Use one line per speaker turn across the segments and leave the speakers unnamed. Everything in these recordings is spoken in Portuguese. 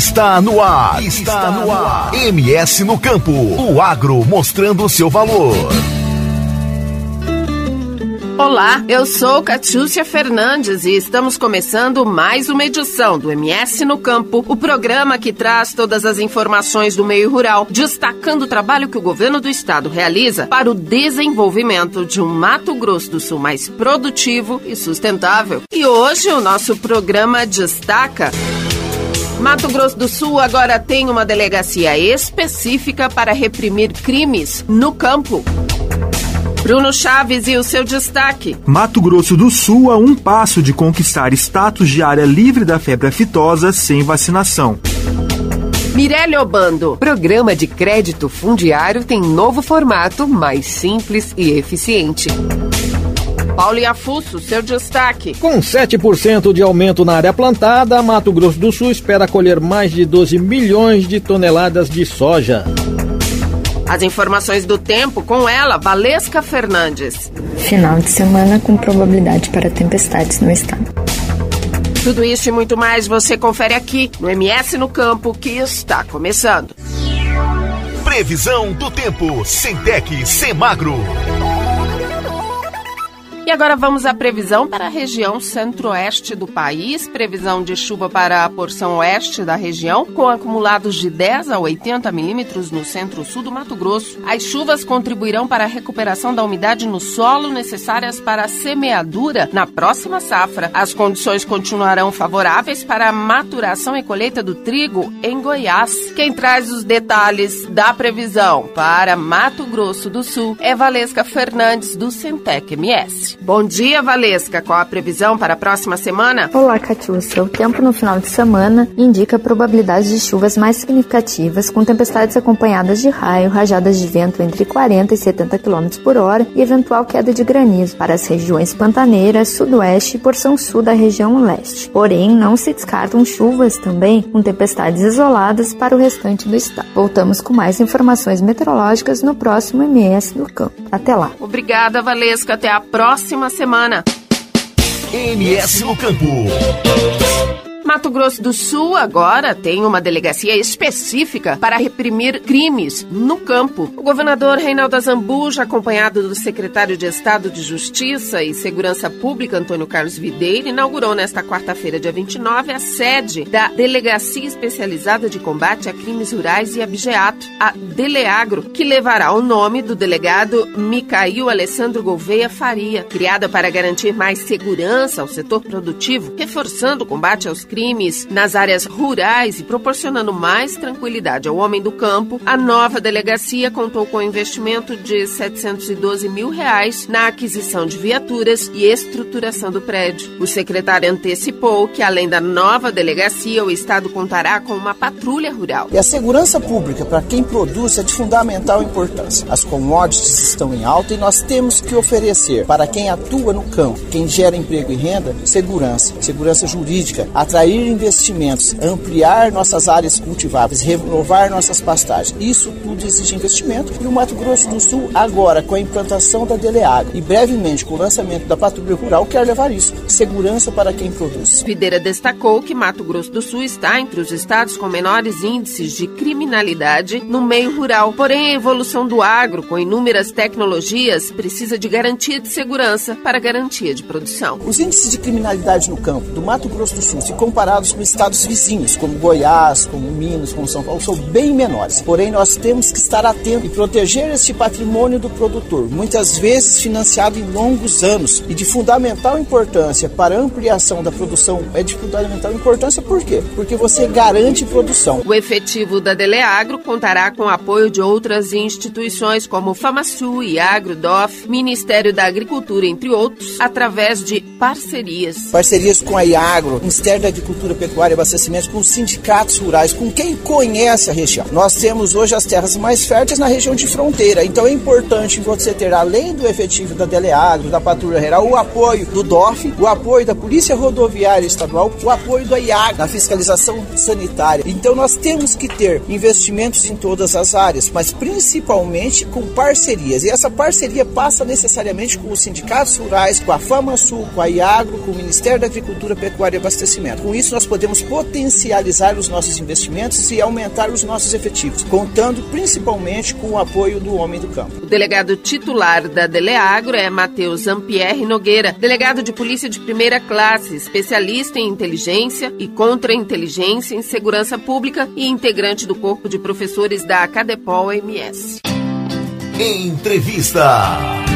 Está no ar. Está no ar. MS no campo. O agro mostrando o seu valor.
Olá, eu sou Catiúcia Fernandes e estamos começando mais uma edição do MS no Campo, o programa que traz todas as informações do meio rural, destacando o trabalho que o governo do estado realiza para o desenvolvimento de um Mato Grosso do Sul mais produtivo e sustentável. E hoje o nosso programa destaca Mato Grosso do Sul agora tem uma delegacia específica para reprimir crimes no campo. Bruno Chaves e o seu destaque.
Mato Grosso do Sul a um passo de conquistar status de área livre da febre aftosa sem vacinação.
Mirelle Obando.
Programa de crédito fundiário tem novo formato, mais simples e eficiente.
Paulo Iafusso, seu destaque.
Com 7% de aumento na área plantada, Mato Grosso do Sul espera colher mais de 12 milhões de toneladas de soja.
As informações do tempo com ela, Valesca Fernandes.
Final de semana com probabilidade para tempestades no estado.
Tudo isso e muito mais você confere aqui no MS no Campo que está começando.
Previsão do tempo, Centec, Semagro.
E agora vamos à previsão para a região centro-oeste do país. Previsão de chuva para a porção oeste da região, com acumulados de 10 a 80 milímetros no centro-sul do Mato Grosso. As chuvas contribuirão para a recuperação da umidade no solo necessárias para a semeadura na próxima safra. As condições continuarão favoráveis para a maturação e colheita do trigo em Goiás. Quem traz os detalhes da previsão para Mato Grosso do Sul é Valesca Fernandes, do Centec MS. Bom dia, Valesca. Qual a previsão para a próxima semana?
Olá, Catiúcia. O tempo no final de semana indica probabilidades de chuvas mais significativas, com tempestades acompanhadas de raio, rajadas de vento entre 40 e 70 km por hora e eventual queda de granizo para as regiões pantaneiras, sudoeste e porção sul da região leste. Porém, não se descartam chuvas também, com tempestades isoladas para o restante do estado. Voltamos com mais informações meteorológicas no próximo MS do Campo. Até lá.
Obrigada, Valesca. Até a próxima próxima semana.
MS no Campo.
Mato Grosso do Sul agora tem uma delegacia específica para reprimir crimes no campo. O governador Reinaldo Azambuja, acompanhado do secretário de Estado de Justiça e Segurança Pública, Antônio Carlos Videira, inaugurou nesta quarta-feira, dia 29, a sede da Delegacia Especializada de Combate a Crimes Rurais e Abjeato, a Deleagro, que levará o nome do delegado Micail Alessandro Gouveia Faria, criada para garantir mais segurança ao setor produtivo, reforçando o combate aos crimes crimes nas áreas rurais e proporcionando mais tranquilidade ao homem do campo, a nova delegacia contou com investimento de 712 mil reais na aquisição de viaturas e estruturação do prédio. O secretário antecipou que, além da nova delegacia, o Estado contará com uma patrulha rural.
E a segurança pública para quem produz é de fundamental importância. As commodities estão em alta e nós temos que oferecer para quem atua no campo, quem gera emprego e renda, segurança, segurança jurídica, atrair atrair investimentos, ampliar nossas áreas cultiváveis, renovar nossas pastagens. Isso tudo exige investimento e o Mato Grosso do Sul, agora com a implantação da Deleagro e brevemente com o lançamento da Patrulha Rural, quer levar isso. Segurança para quem produz.
Videira destacou que Mato Grosso do Sul está entre os estados com menores índices de criminalidade no meio rural. Porém, a evolução do agro, com inúmeras tecnologias, precisa de garantia de segurança para garantia de produção.
Os índices de criminalidade no campo do Mato Grosso do Sul se comparados com estados vizinhos, como Goiás, como Minas, como São Paulo, são bem menores. Porém, nós temos que estar atentos e proteger este patrimônio do produtor, muitas vezes financiado em longos anos e de fundamental importância para a ampliação da produção. É de fundamental importância por quê? Porque você garante produção.
O efetivo da Deleagro contará com o apoio de outras instituições como FamaSul, Iagro, DOF, Ministério da Agricultura, entre outros, através de parcerias.
Parcerias com a Iagro, Ministério da Agricultura, Pecuária e Abastecimento, com os sindicatos rurais, com quem conhece a região. Nós temos hoje as terras mais férteis na região de fronteira, então é importante você ter, além do efetivo da Deleagro, da Patrulha Rural, o apoio do DOF, o apoio da Polícia Rodoviária Estadual, o apoio da IAG na fiscalização sanitária. Então nós temos que ter investimentos em todas as áreas, mas principalmente com parcerias. E essa parceria passa necessariamente com os sindicatos rurais, com a FamaSul, com a IAGRO, com o Ministério da Agricultura, Pecuária e Abastecimento. Com isso, nós podemos potencializar os nossos investimentos e aumentar os nossos efetivos, contando principalmente com o apoio do homem do campo.
O delegado titular da Deleagro é Matheus Ampierre Nogueira, delegado de polícia de primeira classe, especialista em inteligência e contra-inteligência em segurança pública e integrante do corpo de professores da Cadepol MS.
Entrevista.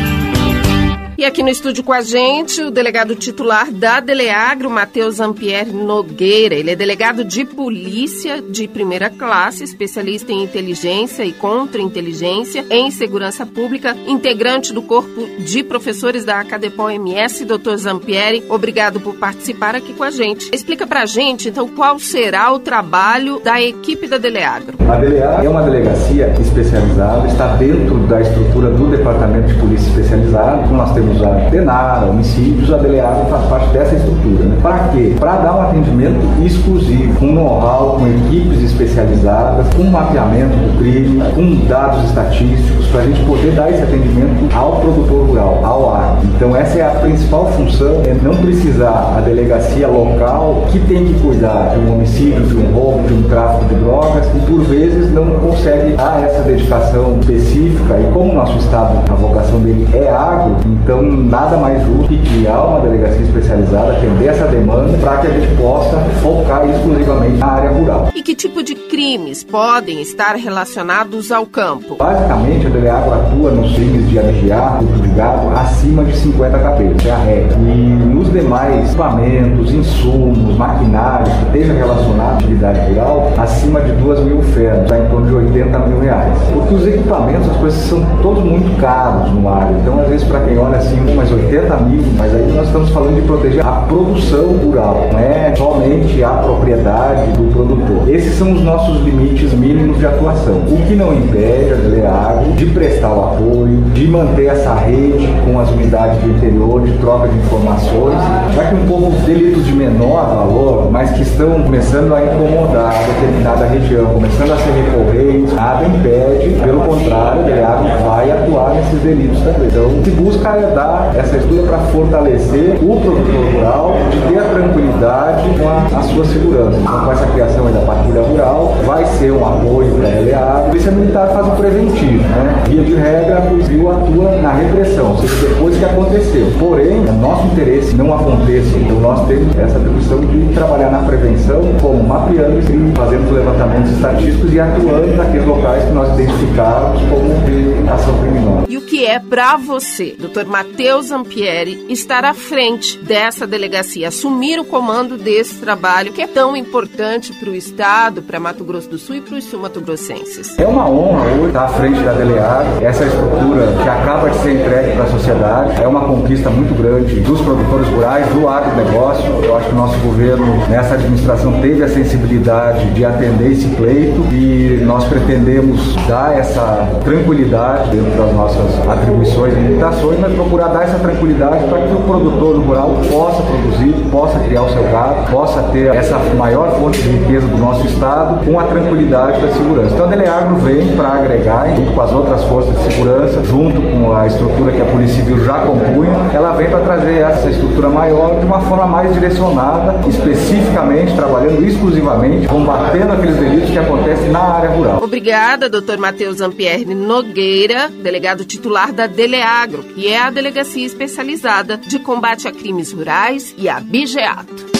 Aqui no estúdio com a gente, o delegado titular da Deleagro, Matheus Ampierre Nogueira. Ele é delegado de polícia de primeira classe, especialista em inteligência e contra-inteligência em segurança pública, integrante do corpo de professores da Acadepol MS. Doutor Zampieri, obrigado por participar aqui com a gente. Explica pra gente, então, qual será o trabalho da equipe da Deleagro.
A Deleagro é uma delegacia especializada, está dentro da estrutura do Departamento de Polícia Especializado, nós temos temos a DENAR, homicídios, a DELEAGRO faz parte dessa estrutura. Né? Para quê? Para dar um atendimento exclusivo, com know-how, com equipes especializadas, com mapeamento do crime, com dados estatísticos, para a gente poder dar esse atendimento ao produtor rural, ao ar. Então essa é a principal função, é não precisar a delegacia local que tem que cuidar de um homicídio, de um roubo, de um tráfico de drogas e por vezes não consegue dar essa dedicação específica e como o nosso estado, a vocação dele é agro, então, nada mais justo que criar uma delegacia especializada, atender essa demanda, para que a gente possa focar exclusivamente na área rural.
E que tipo de crimes podem estar relacionados ao campo?
Basicamente, a Deleagro atua nos crimes de lucro de gado, acima de 50 cabeças, é a regra. E nos demais equipamentos, insumos, maquinários que estejam relacionados à atividade rural, acima de 2 mil ferros, está em torno de 80 mil reais. Porque os equipamentos, as coisas são todos muito caros no ar. Então, às vezes, para quem olha assim, umas 80 mil, mas aí nós estamos falando de proteger a produção rural, não é somente a propriedade do produtor. Esses são os nossos limites mínimos de atuação. O que não impede a Deleagro de prestar o apoio, de manter essa rede com as unidades do interior, de troca de informações, já que um pouco delitos de menor valor, mas que estão começando a incomodar determinada região, começando a ser recorrentes, nada impede, pelo contrário, a Deleagro vai atuar nesses delitos também. Então, o que busca é dar essa estrutura para fortalecer o produtor rural, de ter a tranquilidade com a, a sua segurança. Então, com essa criação da patrulha rural, vai ser um apoio para a LEA. A Polícia Militar faz o preventivo, né? Via de regra, o Fuzil atua na repressão, ou seja, depois que aconteceu. Porém, é nosso interesse não aconteça. Então, nós temos essa atribuição de trabalhar na prevenção, como mapeando e fazendo levantamentos estatísticos e atuando naqueles locais que nós identificamos como de ação criminosa.
E o que é para você, doutor Matheus Ampieri, estar à frente dessa delegacia, assumir o comando desse trabalho que é tão importante para o Estado, para Mato Grosso do Sul e para os sul-mato-grossenses.
É uma honra hoje estar à frente da Deleag, essa estrutura que acaba de ser entregue para a sociedade, é uma conquista muito grande dos produtores rurais, do agronegócio. Eu acho que o nosso governo, nessa administração, teve a sensibilidade de atender esse pleito e nós pretendemos dar essa tranquilidade dentro das nossas atribuições e limitações, mas procurar dar essa tranquilidade para que o produtor rural possa produzir, possa criar o seu gado, possa ter essa maior fonte de riqueza do nosso estado com a tranquilidade da segurança. Então a Deleagro vem para agregar, junto com as outras forças de segurança, junto com a estrutura que a Polícia Civil já compunha, ela vem para trazer essa estrutura maior de uma forma mais direcionada, especificamente, trabalhando exclusivamente, combatendo aqueles delitos que acontecem na área rural.
Obrigada, doutor Matheus Ampierre Nogueira, delegado titular da Deleagro, que é a delegacia especializada de combate a crimes rurais e abigeato.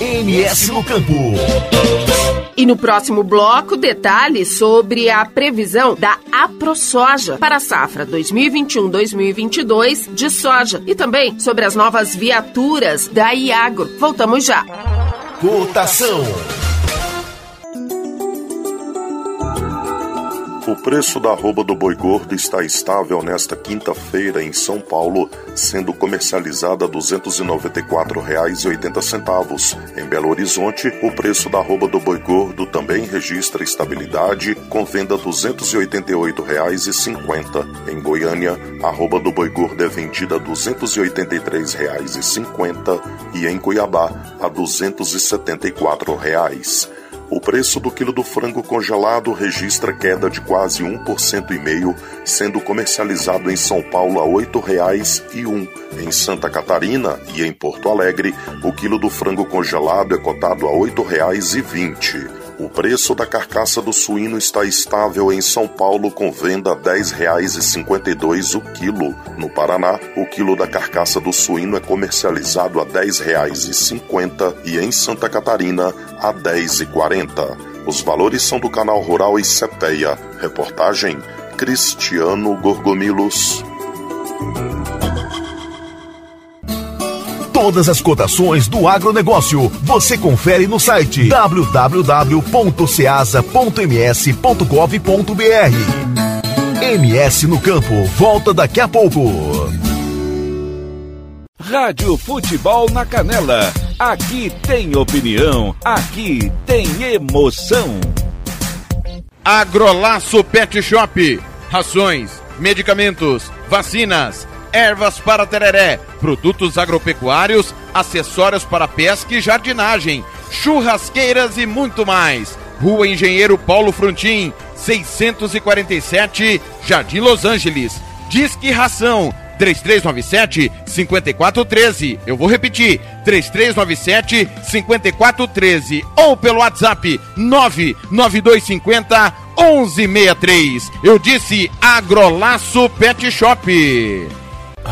MS no Campo.
E no próximo bloco, detalhes sobre a previsão da AproSoja para a safra 2021-2022 de soja e também sobre as novas viaturas da Iagro. Voltamos já.
Cotação.
O preço da arroba do boi gordo está estável nesta quinta-feira em São Paulo, sendo comercializada a R$ 294,80. Em Belo Horizonte, o preço da arroba do boi gordo também registra estabilidade, com venda R$ 288,50. Em Goiânia, a arroba do boi gordo é vendida a R$ 283,50 e em Cuiabá a 274 reais. O preço do quilo do frango congelado registra queda de quase 1,5%, sendo comercializado em São Paulo a R$ 8,01. Em Santa Catarina e em Porto Alegre, o quilo do frango congelado é cotado a R$ 8,20. O preço da carcaça do suíno está estável em São Paulo com venda a R$ 10,52 o quilo. No Paraná, o quilo da carcaça do suíno é comercializado a R$ 10,50 e em Santa Catarina a R$ 10,40. Os valores são do canal Rural e Cepeia. Reportagem Cristiano Gorgomilos.
Todas as cotações do agronegócio você confere no site www.ceasa.ms.gov.br. MS no campo, volta daqui a pouco.
Rádio Futebol na Canela. Aqui tem opinião, aqui tem emoção.
Agrolaço Pet Shop. Rações, medicamentos, vacinas ervas para tereré, produtos agropecuários, acessórios para pesca e jardinagem, churrasqueiras e muito mais. Rua Engenheiro Paulo Frontin, 647, Jardim Los Angeles. Disque Ração 3397 5413. Eu vou repetir: 3397 5413 ou pelo WhatsApp 99250 1163. Eu disse Agrolaço Pet Shop.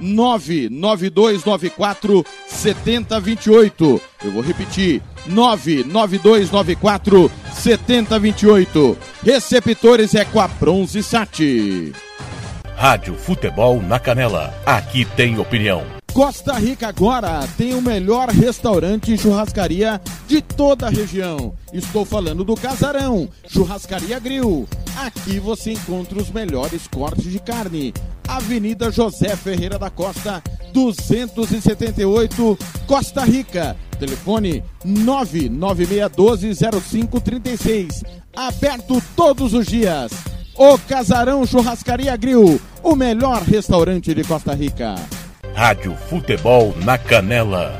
99294 7028. Eu vou repetir: 99294 7028. Receptores é com a Bronze Sat.
Rádio Futebol na Canela. Aqui tem opinião.
Costa Rica agora tem o melhor restaurante e churrascaria de toda a região. Estou falando do Casarão, Churrascaria Grill. Aqui você encontra os melhores cortes de carne. Avenida José Ferreira da Costa, 278, Costa Rica. Telefone 996120536. Aberto todos os dias. O Casarão Churrascaria Grill, o melhor restaurante de Costa Rica.
Rádio Futebol na Canela.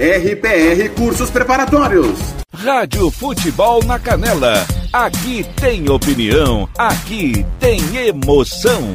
RPR Cursos Preparatórios.
Rádio Futebol na Canela. Aqui tem opinião, aqui tem emoção.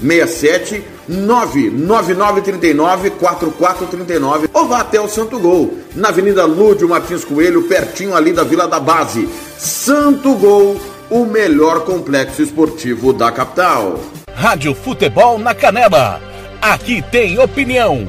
67 999394439 ou vá até o Santo Gol, na Avenida Lúdio Martins Coelho, pertinho ali da Vila da Base. Santo Gol, o melhor complexo esportivo da capital.
Rádio Futebol na Canela. Aqui tem opinião.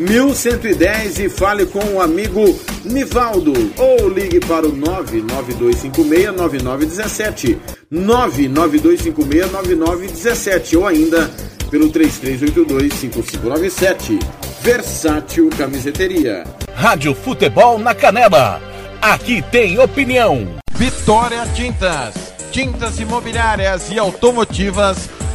1110 e fale com o amigo Nivaldo ou ligue para o 992569917, 992569917 ou ainda pelo 33825597. Versátil Camiseteria.
Rádio Futebol na Canela. Aqui tem opinião.
Vitória Tintas. Tintas imobiliárias e automotivas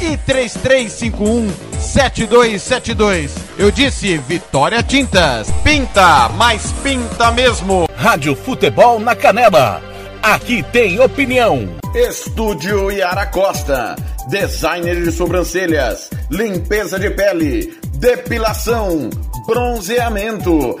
e 3351 7272. Eu disse Vitória Tintas. Pinta, mas pinta mesmo.
Rádio Futebol na Canela. Aqui tem opinião.
Estúdio Yara Costa. Designer de sobrancelhas, limpeza de pele, depilação, bronzeamento.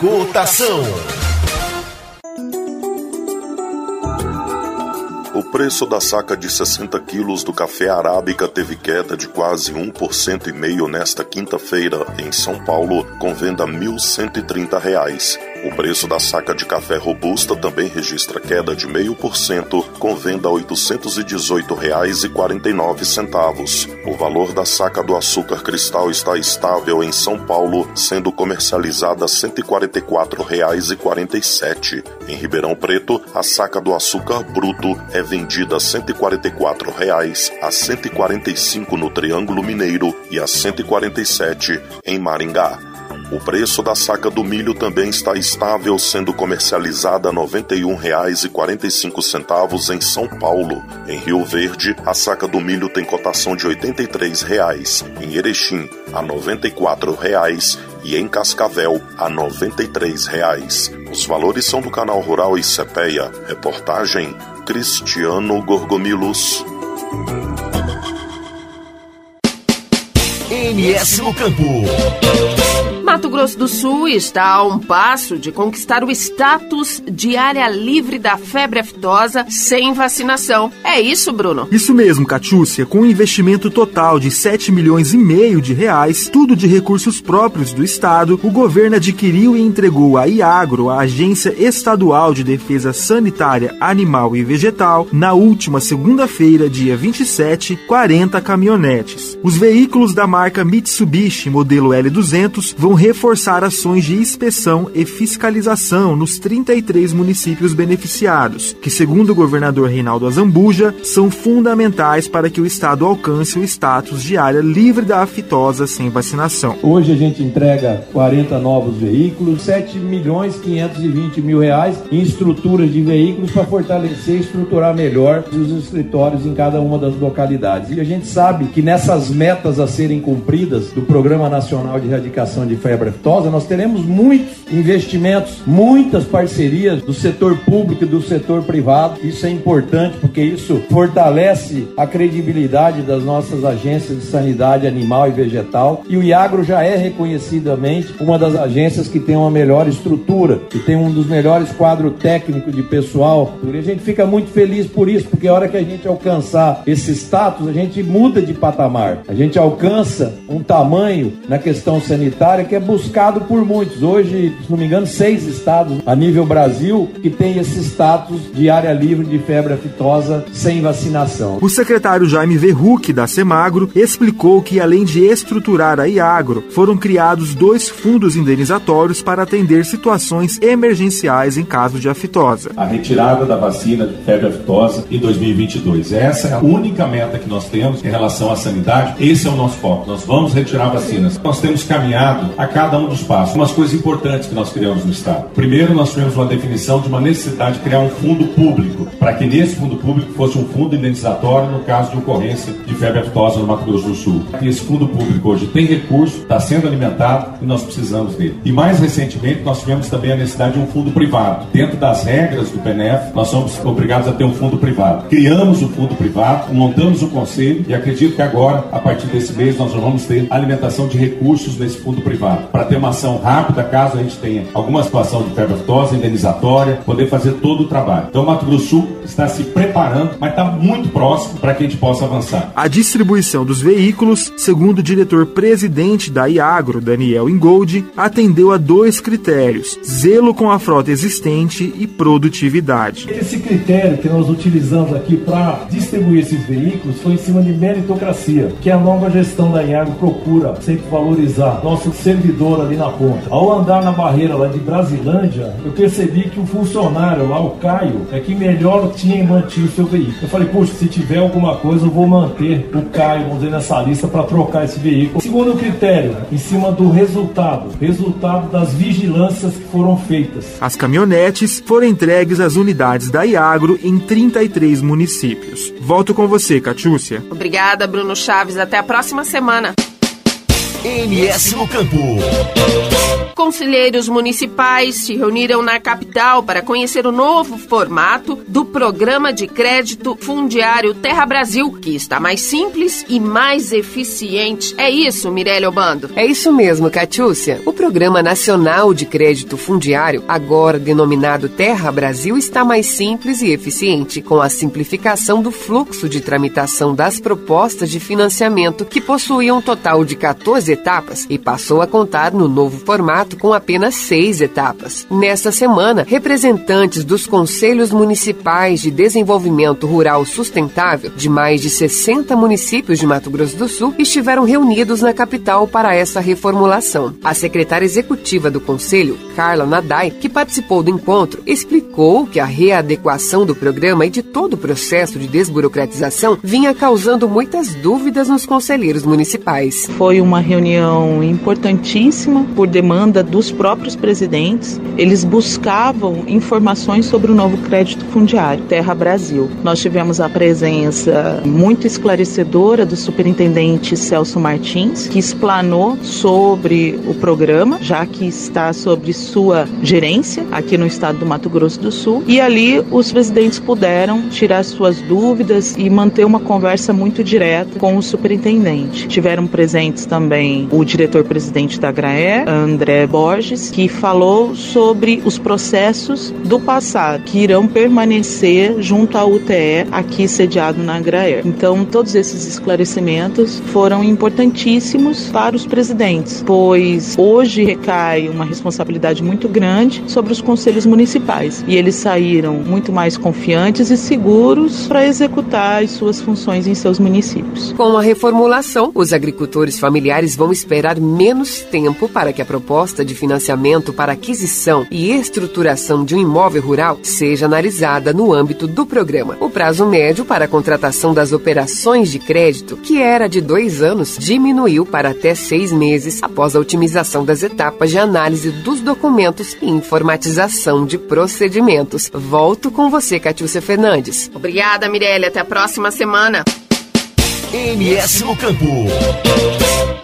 Cotação.
O preço da saca de 60 quilos do café arábica teve queda de quase 1% e meio nesta quinta-feira em São Paulo, com venda R$ 1.130. O preço da saca de café robusta também registra queda de 0,5%, com venda R$ 818,49. O valor da saca do açúcar cristal está estável em São Paulo, sendo comercializada R$ 144,47. Em Ribeirão Preto, a saca do açúcar bruto é vendida a 144 reais, a R$ 145 no Triângulo Mineiro e a R$ 147 em Maringá. O preço da saca do milho também está estável, sendo comercializada a R$ 91,45 em São Paulo. Em Rio Verde, a saca do milho tem cotação de R$ 83,00. Em Erechim, a R$ 94,00 e em Cascavel, a R$ 93,00. Os valores são do canal Rural e Cepeia. Reportagem Cristiano Gorgomilos.
MS no Campo.
Mato Grosso do Sul está a um passo de conquistar o status de área livre da febre aftosa sem vacinação. É isso, Bruno?
Isso mesmo, Catiúcia. Com um investimento total de 7 milhões e meio de reais, tudo de recursos próprios do Estado, o governo adquiriu e entregou à IAGRO, a Agência Estadual de Defesa Sanitária Animal e Vegetal, na última segunda-feira, dia 27, 40 caminhonetes. Os veículos da marca Mitsubishi modelo L200 vão reforçar ações de inspeção e fiscalização nos 33 municípios beneficiados, que, segundo o governador Reinaldo Azambuja, são fundamentais para que o estado alcance o status de área livre da aftosa sem vacinação.
Hoje a gente entrega 40 novos veículos, 7 milhões 520 mil reais em estruturas de veículos para fortalecer e estruturar melhor os escritórios em cada uma das localidades. E a gente sabe que nessas metas a serem cumpridas do Programa Nacional de Erradicação de Febre Aftosa, nós teremos muitos investimentos, muitas parcerias do setor público e do setor privado. Isso é importante porque isso fortalece a credibilidade das nossas agências de sanidade animal e vegetal. E o Iagro já é reconhecidamente uma das agências que tem uma melhor estrutura, que tem um dos melhores quadros técnicos de pessoal. E a gente fica muito feliz por isso, porque a hora que a gente alcançar esse status, a gente muda de patamar. A gente alcança um tamanho na questão sanitária que é buscado por muitos. Hoje, se não me engano, seis estados a nível Brasil que tem esse status de área livre de febre aftosa sem vacinação.
O secretário Jaime Verruc, da Semagro, explicou que, além de estruturar a Iagro, foram criados dois fundos indenizatórios para atender situações emergenciais em caso de aftosa.
A retirada da vacina de febre aftosa em 2022. Essa é a única meta que nós temos em relação à sanidade. Esse é o nosso foco. Nós vamos retirar vacinas. Nós temos caminhado a cada um dos passos. Umas coisas importantes que nós criamos no Estado. Primeiro, nós tivemos uma definição de uma necessidade de criar um fundo público, para que nesse fundo público fosse um fundo indenizatório no caso de ocorrência de febre aftosa no Mato Grosso do Sul. E esse fundo público hoje tem recurso, está sendo alimentado e nós precisamos dele. E mais recentemente, nós tivemos também a necessidade de um fundo privado. Dentro das regras do PNF, nós somos obrigados a ter um fundo privado. Criamos o fundo privado, montamos o conselho e acredito que agora, a partir desse mês, nós vamos ter alimentação de recursos nesse fundo privado, para ter uma ação rápida caso a gente tenha alguma situação de febre aftosa, indenizatória, poder fazer todo o trabalho. Então, o Mato Grosso do Sul está se preparando, mas está muito próximo para que a gente possa avançar.
A distribuição dos veículos, segundo o diretor-presidente da Iagro, Daniel Ingold, atendeu a dois critérios: zelo com a frota existente e produtividade.
Esse critério que nós utilizamos aqui para distribuir esses veículos foi em cima de meritocracia, que a nova gestão da Iagro procura sempre valorizar nosso servidor ali na ponta. Ao andar na barreira lá de Brasilândia, eu percebi que o funcionário lá, o Caio, é que melhor tinha mantido o seu veículo. Eu falei, puxa, se tiver alguma coisa, eu vou manter o Caio, vamos dizer, nessa lista para trocar esse veículo. Segundo critério, em cima do resultado, resultado das vigilâncias que foram feitas.
As caminhonetes foram entregues às unidades da Iagro em 33 municípios. Volto com você, Catiúcia.
Obrigada, Bruno Chaves. Até a próxima semana.
MS no Campo.
Conselheiros municipais se reuniram na capital para conhecer o novo formato do programa de crédito fundiário Terra Brasil, que está mais simples e mais eficiente. É isso, Mirelle Obando?
É isso mesmo, Catiúcia. O Programa Nacional de Crédito Fundiário, agora denominado Terra Brasil, está mais simples e eficiente, com a simplificação do fluxo de tramitação das propostas de financiamento, que possuíam um total de 14 etapas e passou a contar no novo formato com apenas seis etapas. Nesta semana, representantes dos Conselhos Municipais de Desenvolvimento Rural Sustentável de mais de 60 municípios de Mato Grosso do Sul estiveram reunidos na capital para essa reformulação. A secretária executiva do Conselho, Carla Nadai, que participou do encontro, explicou que a readequação do programa e de todo o processo de desburocratização vinha causando muitas dúvidas nos conselheiros municipais.
Foi uma reunião importantíssima por demanda dos próprios presidentes, eles buscavam informações sobre o novo crédito fundiário Terra Brasil. Nós tivemos a presença muito esclarecedora do superintendente Celso Martins, que explanou sobre o programa, já que está sobre sua gerência aqui no estado do Mato Grosso do Sul. E ali os presidentes puderam tirar suas dúvidas e manter uma conversa muito direta com o superintendente. Tiveram presentes também o diretor-presidente da GRAE, André Borges, que falou sobre os processos do passado que irão permanecer junto à UTE aqui sediado na GRAE. Então, todos esses esclarecimentos foram importantíssimos para os presidentes, pois hoje recai uma responsabilidade muito grande sobre os conselhos municipais e eles saíram muito mais confiantes e seguros para executar as suas funções em seus municípios.
Com a reformulação, os agricultores familiares vão esperar menos tempo para que a proposta de financiamento para aquisição e estruturação de um imóvel rural seja analisada no âmbito do programa. O prazo médio para a contratação das operações de crédito, que era de dois anos, diminuiu para até seis meses após a otimização das etapas de análise dos documentos e informatização de procedimentos. Volto com você, Catiúcia Fernandes.
Obrigada, Mirelle. Até a próxima semana.
MS no Campo.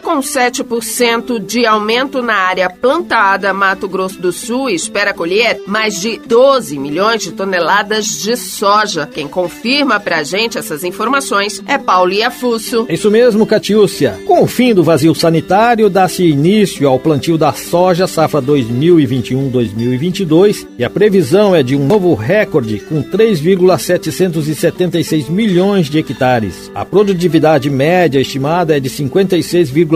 Com 7% de aumento na área plantada, Mato Grosso do Sul espera colher mais de 12 milhões de toneladas de soja. Quem confirma pra gente essas informações é Paulo Iafusso.
Isso mesmo, Catiúcia. Com o fim do vazio sanitário, dá-se início ao plantio da soja safra 2021-2022 e a previsão é de um novo recorde com 3,776 milhões de hectares. A produtividade média estimada é de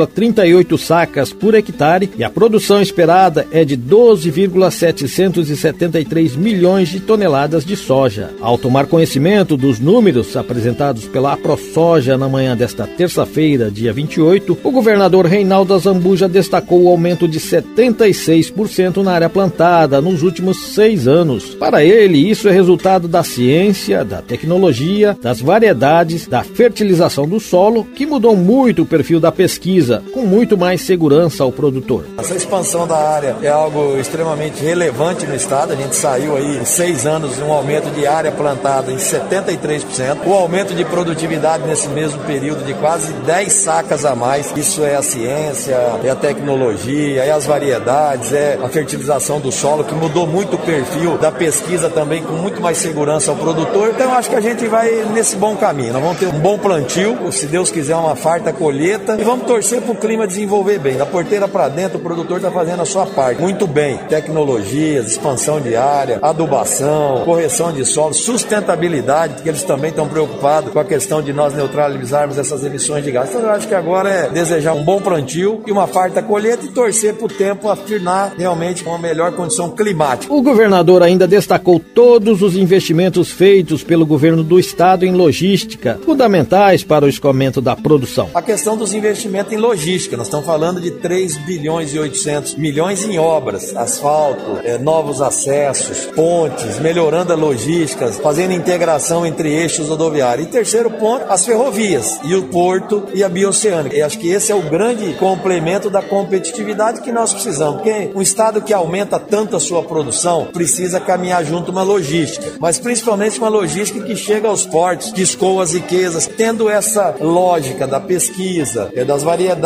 56,38 sacas por hectare e a produção esperada é de 12,773 milhões de toneladas de soja. Ao tomar conhecimento dos números apresentados pela AproSoja na manhã desta terça-feira, dia 28, o governador Reinaldo Azambuja destacou o aumento de 76% na área plantada nos últimos seis anos. Para ele, isso é resultado da ciência, da tecnologia, das variedades, da fertilização do solo, que mudou muito o perfil da pesquisa, com muito mais segurança ao produtor.
Essa expansão da área é algo extremamente relevante no estado. A gente saiu aí em seis anos um aumento de área plantada em 73%, o aumento de produtividade nesse mesmo período de quase 10 sacas a mais. Isso é a ciência, é a tecnologia, é as variedades, é a fertilização do solo que mudou muito o perfil da pesquisa também com muito mais segurança ao produtor. Então acho que a gente vai nesse bom caminho. Nós vamos ter um bom plantio, se Deus quiser uma farta colheita e vamos torcer para o clima desenvolver bem. Da porteira para dentro o produtor está fazendo a sua parte. Muito bem. Tecnologias, expansão de área, adubação, correção de solo, sustentabilidade, porque eles também estão preocupados com a questão de nós neutralizarmos essas emissões de gás. Então eu acho que agora é desejar um bom plantio e uma farta colheita e torcer para o tempo afirmar realmente com uma melhor condição climática.
O governador ainda destacou todos os investimentos feitos pelo governo do estado em logística, fundamentais para o escoamento da produção.
A questão dos investimentos em logística, nós estamos falando de 3 bilhões e 800 milhões em obras, asfalto, eh, novos acessos, pontes, melhorando a logística, fazendo integração entre eixos rodoviários. E terceiro ponto, as ferrovias e o porto e a bioceânica. Eu acho que esse é o grande complemento da competitividade que nós precisamos, porque um estado que aumenta tanto a sua produção precisa caminhar junto uma logística, mas principalmente uma logística que chega aos portos, que escoa as riquezas, tendo essa lógica da pesquisa, é, das variedades,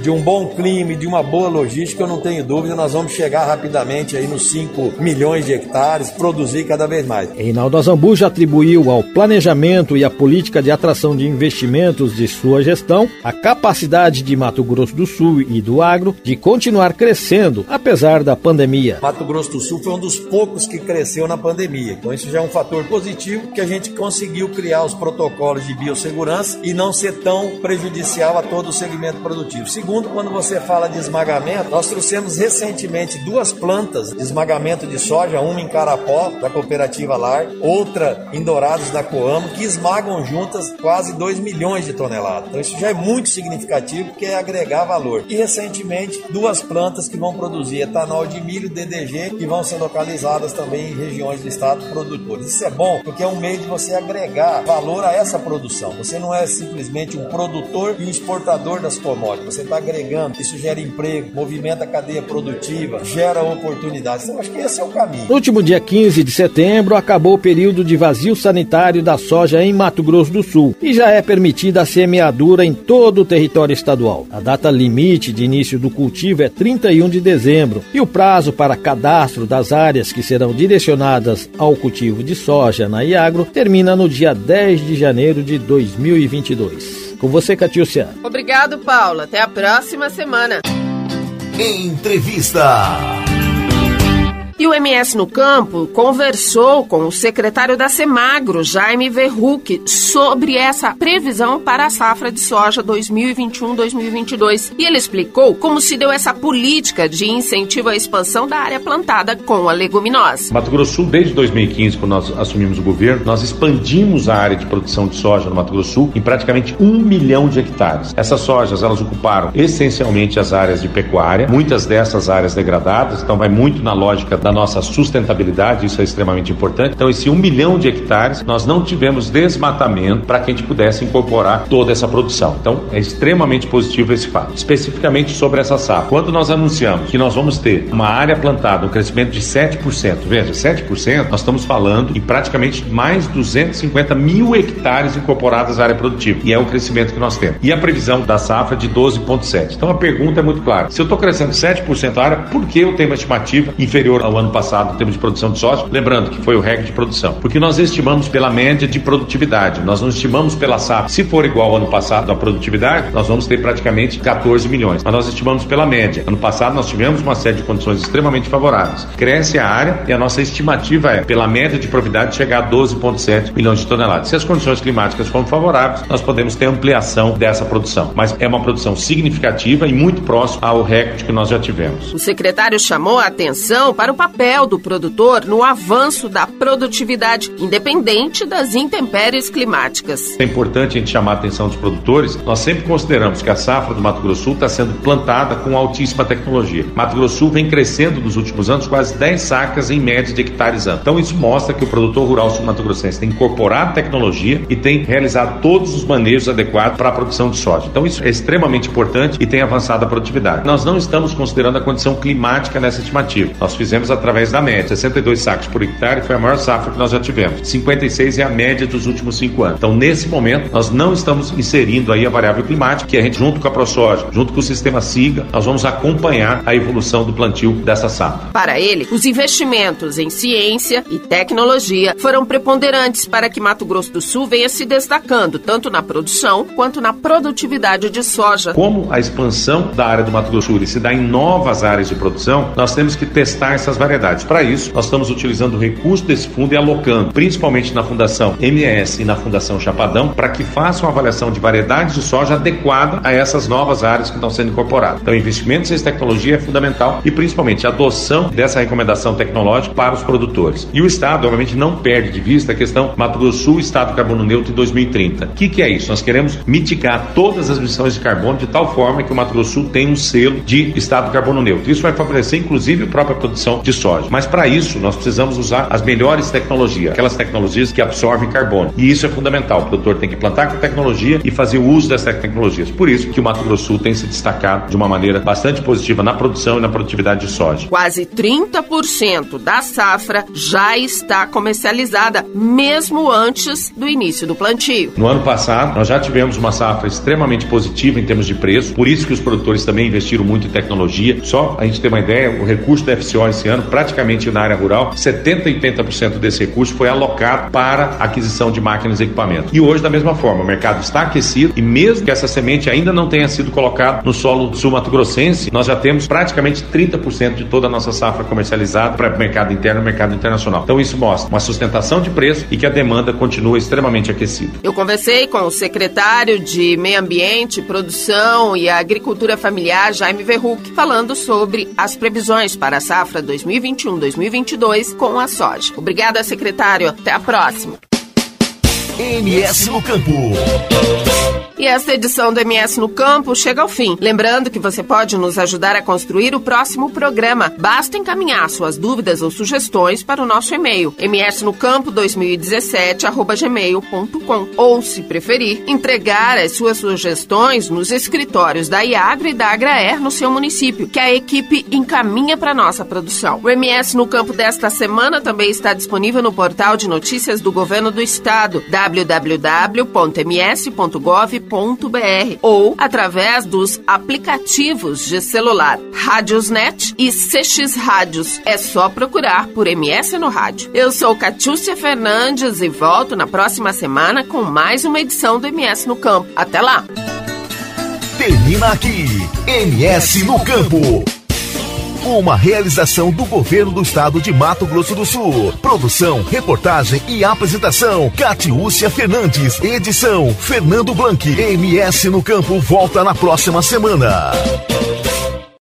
de um bom clima e de uma boa logística, eu não tenho dúvida, nós vamos chegar rapidamente aí nos 5 milhões de hectares, produzir cada vez mais.
Reinaldo Azambuja atribuiu ao planejamento e à política de atração de investimentos de sua gestão a capacidade de Mato Grosso do Sul e do agro de continuar crescendo, apesar da pandemia.
Mato Grosso do Sul foi um dos poucos que cresceu na pandemia, então isso já é um fator positivo que a gente conseguiu criar os protocolos de biossegurança e não ser tão prejudicial a todo o segmento produtivo. Segundo, quando você fala de esmagamento, nós trouxemos recentemente duas plantas de esmagamento de soja, uma em Carapó, da cooperativa Lar, outra em Dourados da Coamo, que esmagam juntas quase 2 milhões de toneladas. Então isso já é muito significativo, porque é agregar valor. E recentemente, duas plantas que vão produzir etanol de milho DDG, que vão ser localizadas também em regiões do estado produtores. Isso é bom, porque é um meio de você agregar valor a essa produção. Você não é simplesmente um produtor e um exportador das commodities você está agregando, isso gera emprego, movimenta a cadeia produtiva, gera oportunidades. Então, acho que esse é o caminho.
No último dia 15 de setembro, acabou o período de vazio sanitário da soja em Mato Grosso do Sul e já é permitida a semeadura em todo o território estadual. A data limite de início do cultivo é 31 de dezembro e o prazo para cadastro das áreas que serão direcionadas ao cultivo de soja na Iagro termina no dia 10 de janeiro de 2022. Com você, Catiúcia.
Obrigado, Paula. Até a próxima semana.
Entrevista.
E o MS no Campo conversou com o secretário da Semagro, Jaime Verruc, sobre essa previsão para a safra de soja 2021-2022. E ele explicou como se deu essa política de incentivo à expansão da área plantada com a leguminosa.
Mato Grosso Sul, desde 2015, quando nós assumimos o governo, nós expandimos a área de produção de soja no Mato Grosso Sul em praticamente um milhão de hectares. Essas sojas, elas ocuparam essencialmente as áreas de pecuária, muitas dessas áreas degradadas, então vai muito na lógica da nossa sustentabilidade, isso é extremamente importante. Então, esse um milhão de hectares, nós não tivemos desmatamento para que a gente pudesse incorporar toda essa produção. Então, é extremamente positivo esse fato. Especificamente sobre essa safra. Quando nós anunciamos que nós vamos ter uma área plantada, um crescimento de 7%, veja, 7%, nós estamos falando em praticamente mais 250 mil hectares incorporados à área produtiva. E é o crescimento que nós temos. E a previsão da safra de 12,7%. Então, a pergunta é muito clara. Se eu estou crescendo 7% a área, por que eu tenho uma estimativa inferior ao ano passado em termos de produção de sócio, lembrando que foi o REC de produção, porque nós estimamos pela média de produtividade, nós não estimamos pela safra. Se for igual ao ano passado a produtividade, nós vamos ter praticamente 14 milhões, mas nós estimamos pela média. Ano passado nós tivemos uma série de condições extremamente favoráveis. Cresce a área e a nossa estimativa é, pela média de propriedade, chegar a 12,7 milhões de toneladas. Se as condições climáticas forem favoráveis, nós podemos ter ampliação dessa produção, mas é uma produção significativa e muito próxima ao recorde que nós já tivemos.
O secretário chamou a atenção para o papel do produtor no avanço da produtividade, independente das intempéries climáticas.
É importante a gente chamar a atenção dos produtores. Nós sempre consideramos que a safra do Mato Grosso Sul está sendo plantada com altíssima tecnologia. Mato Grosso Sul vem crescendo nos últimos anos quase 10 sacas em média de hectares ano. Então isso mostra que o produtor rural sul-mato-grossense tem incorporado tecnologia e tem realizado todos os manejos adequados para a produção de soja. Então isso é extremamente importante e tem avançado a produtividade. Nós não estamos considerando a condição climática nessa estimativa. Nós fizemos através da média. 62 sacos por hectare foi a maior safra que nós já tivemos. 56 é a média dos últimos cinco anos. Então, nesse momento, nós não estamos inserindo aí a variável climática, que a gente, junto com a ProSoja, junto com o sistema SIGA, nós vamos acompanhar a evolução do plantio dessa safra.
Para ele, os investimentos em ciência e tecnologia foram preponderantes para que Mato Grosso do Sul venha se destacando, tanto na produção quanto na produtividade de soja.
Como a expansão da área do Mato Grosso do Sul se dá em novas áreas de produção, nós temos que testar essas variedades. Para isso, nós estamos utilizando o recurso desse fundo e alocando, principalmente na Fundação MS e na Fundação Chapadão, para que façam uma avaliação de variedades de soja adequada a essas novas áreas que estão sendo incorporadas. Então, investimentos em tecnologia é fundamental e, principalmente, a adoção dessa recomendação tecnológica para os produtores. E o Estado, obviamente, não perde de vista a questão Mato Grosso Sul, Estado carbono neutro em 2030. O que, que é isso? Nós queremos mitigar todas as emissões de carbono de tal forma que o Mato Grosso Sul tenha um selo de Estado carbono neutro. Isso vai favorecer, inclusive, a própria produção de soja. Mas para isso, nós precisamos usar as melhores tecnologias, aquelas tecnologias que absorvem carbono. E isso é fundamental. O produtor tem que plantar com tecnologia e fazer o uso dessas tecnologias. Por isso que o Mato Grosso Sul tem se destacado de uma maneira bastante positiva na produção e na produtividade de soja.
Quase 30% da safra já está comercializada, mesmo antes do início do plantio.
No ano passado, nós já tivemos uma safra extremamente positiva em termos de preço, por isso que os produtores também investiram muito em tecnologia. Só a gente ter uma ideia, o recurso da FCO esse ano, praticamente na área rural, 70 e 80% desse recurso foi alocado para aquisição de máquinas e equipamentos. E hoje, da mesma forma, o mercado está aquecido e mesmo que essa semente ainda não tenha sido colocada no solo sul-mato-grossense, nós já temos praticamente 30% de toda a nossa safra comercializada para o mercado interno e mercado internacional. Então isso mostra uma sustentação de preço e que a demanda continua extremamente aquecida.
Eu conversei com o secretário de Meio Ambiente, Produção e Agricultura Familiar, Jaime Verruc, falando sobre as previsões para a safra 2021-2022 com a soja. Obrigada, secretário. Até a próxima.
MS no Campo.
E esta edição do MS no Campo chega ao fim. Lembrando que você pode nos ajudar a construir o próximo programa. Basta encaminhar suas dúvidas ou sugestões para o nosso e-mail msnocampo2017@gmail.com ou, se preferir, entregar as suas sugestões nos escritórios da Iagro e da Agraer no seu município, que a equipe encaminha para nossa produção. O MS no Campo desta semana também está disponível no portal de notícias do Governo do Estado www.ms.gov.br ou através dos aplicativos de celular Rádiosnet e CX Rádios. É só procurar por MS no rádio. Eu sou Catiúcia Fernandes e volto na próxima semana com mais uma edição do MS no Campo. Até lá!
Termina aqui, MS no Campo. Uma realização do governo do estado de Mato Grosso do Sul. Produção, reportagem e apresentação: Catiúcia Fernandes. Edição: Fernando Blanc. MS no Campo volta na próxima semana.